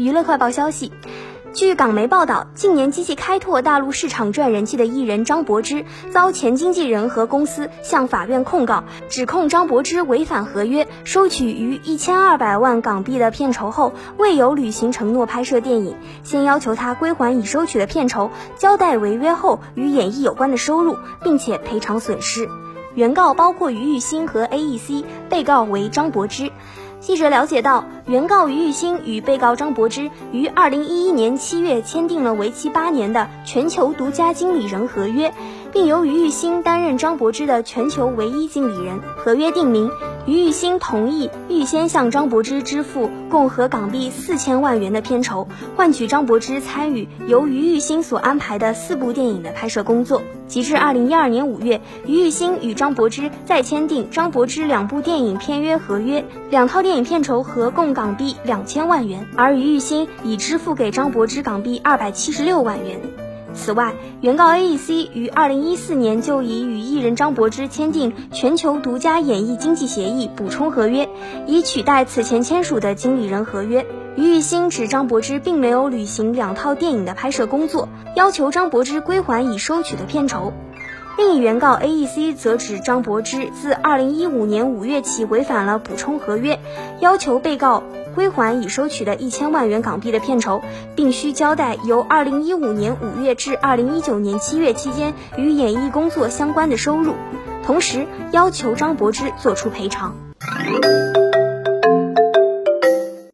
娱乐快报消息。据港媒报道，近年积极开拓大陆市场赚人气的艺人张柏芝，遭前经纪人和公司向法院控告，指控张柏芝违反合约，收取逾一千二百万港币的片酬后，未有履行承诺拍摄电影，先要求他归还已收取的片酬，交代违约后与演艺有关的收入，并且赔偿损失。原告包括于玉兴和 A.E.C，被告为张柏芝。记者了解到，原告于玉兴与被告张柏芝于二零一一年七月签订了为期八年的全球独家经理人合约，并由于玉兴担任张柏芝的全球唯一经理人。合约定明，于玉兴同意预先向张柏芝支付共合港币四千万元的片酬，换取张柏芝参与由于玉兴所安排的四部电影的拍摄工作。截至二零一二年五月，于玉兴与张柏芝再签订张柏芝两部电影片约合约，两套电影片酬合共港币两千万元，而于玉兴已支付给张柏芝港币二百七十六万元。此外，原告 A.E.C 于二零一四年就已与艺人张柏芝签订全球独家演艺经济协议补充合约，以取代此前签署的经理人合约。于玉兴指张柏芝并没有履行两套电影的拍摄工作，要求张柏芝归还已收取的片酬。另一原告 A.E.C 则指张柏芝自2015年5月起违反了补充合约，要求被告归还已收取的一千万元港币的片酬，并需交代由二零一五年五月至二零一九年七月期间与演艺工作相关的收入，同时要求张柏芝作出赔偿。